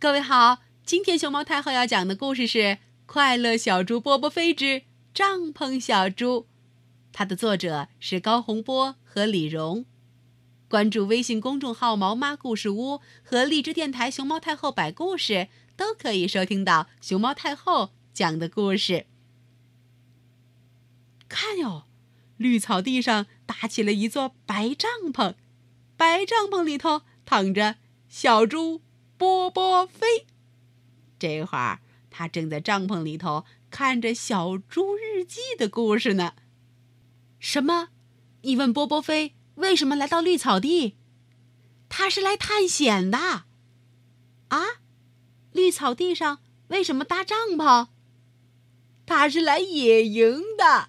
各位好，今天熊猫太后要讲的故事是《快乐小猪波波飞之帐篷小猪》，它的作者是高洪波和李荣。关注微信公众号“毛妈故事屋”和荔枝电台“熊猫太后摆故事”，都可以收听到熊猫太后讲的故事。看哟，绿草地上搭起了一座白帐篷，白帐篷里头躺着小猪。波波飞，这会儿他正在帐篷里头看着《小猪日记》的故事呢。什么？你问波波飞为什么来到绿草地？他是来探险的。啊？绿草地上为什么搭帐篷？他是来野营的。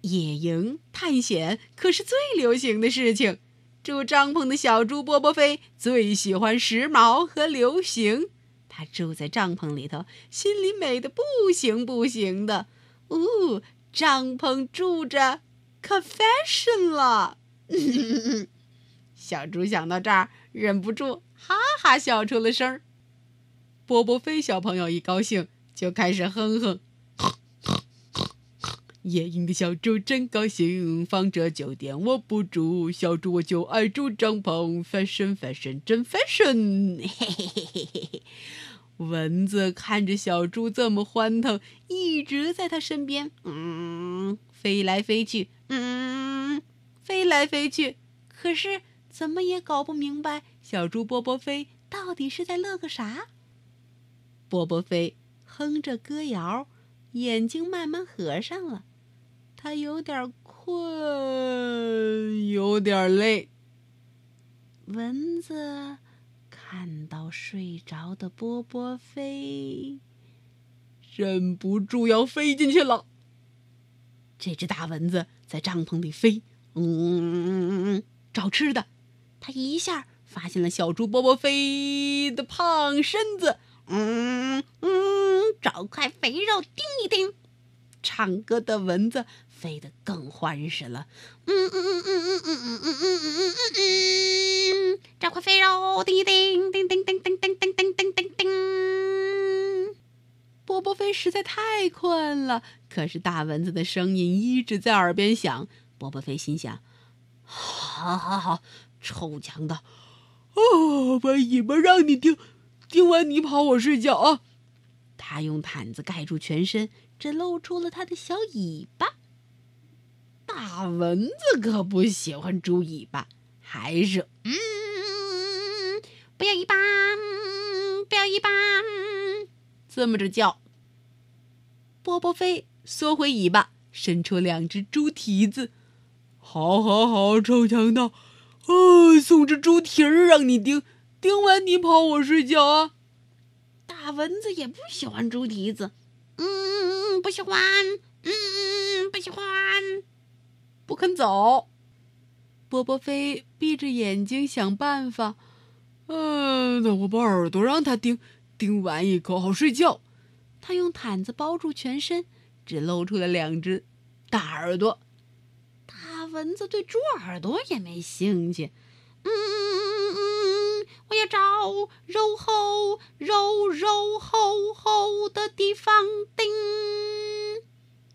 野营探险可是最流行的事情。住帐篷的小猪波波飞最喜欢时髦和流行，他住在帐篷里头，心里美的不行不行的。哦，帐篷住着可 fashion 了。小猪想到这儿，忍不住哈哈笑出了声儿。波波飞小朋友一高兴，就开始哼哼。野营的小猪真高兴，放着酒店我不住，小猪我就爱住帐篷，fashion fashion 真 fashion，嘿嘿嘿嘿嘿嘿。蚊子看着小猪这么欢腾，一直在它身边，嗯，飞来飞去，嗯，飞来飞去，可是怎么也搞不明白小猪波波飞到底是在乐个啥。波波飞哼着歌谣，眼睛慢慢合上了。他有点困，有点累。蚊子看到睡着的波波飞，忍不住要飞进去了。这只大蚊子在帐篷里飞，嗯，找吃的。它一下发现了小猪波波飞的胖身子，嗯嗯，找块肥肉叮一叮。唱歌的蚊子。飞得更欢实了，嗯嗯嗯嗯嗯嗯嗯嗯嗯嗯嗯，找块肥肉，叮叮叮叮叮叮叮叮叮叮叮叮。波波飞实在太困了，可是大蚊子的声音一直在耳边响。波波飞心想：好好好，臭强盗，哦，把尾巴让你叮，叮完你跑，我睡觉啊！他用毯子盖住全身，只露出了他的小尾巴。大蚊子可不喜欢猪尾巴，还是嗯，不要尾巴，不要尾巴，这么着叫。波波飞缩回尾巴，伸出两只猪蹄子。好，好，好，臭强盗，啊，送只猪蹄儿让你叮，叮完你跑，我睡觉啊。大蚊子也不喜欢猪蹄子，嗯，不喜欢，嗯，不喜欢。不肯走，波波飞闭着眼睛想办法。嗯，那我把耳朵让他叮，叮完一口好睡觉。他用毯子包住全身，只露出了两只大耳朵。大蚊子对猪耳朵也没兴趣。嗯嗯嗯嗯嗯，我要找肉厚、肉肉厚厚的地方叮。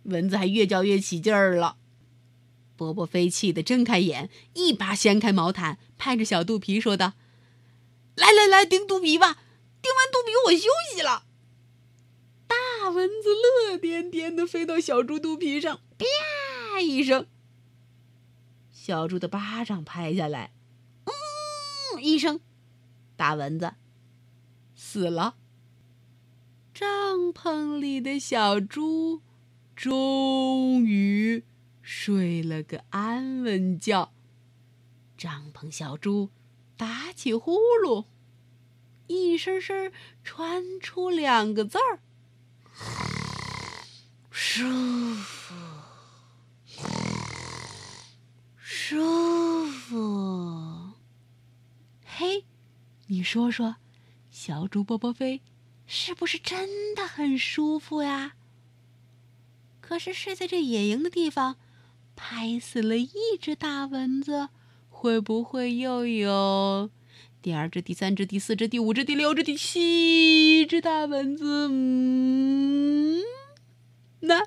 蚊子还越叫越起劲儿了。波波飞气得睁开眼，一把掀开毛毯，拍着小肚皮说道：“来来来，叮肚皮吧！叮完肚皮我休息了。”大蚊子乐颠颠的飞到小猪肚皮上，啪一声，小猪的巴掌拍下来，嗯一声，大蚊子死了。帐篷里的小猪终于。睡了个安稳觉，帐篷小猪打起呼噜，一声声传出两个字儿：舒服，舒服。嘿，你说说，小猪波波飞是不是真的很舒服呀？可是睡在这野营的地方。拍死了一只大蚊子会不会又有第二只第三只第四只第五只第六只第七只大蚊子？嗯那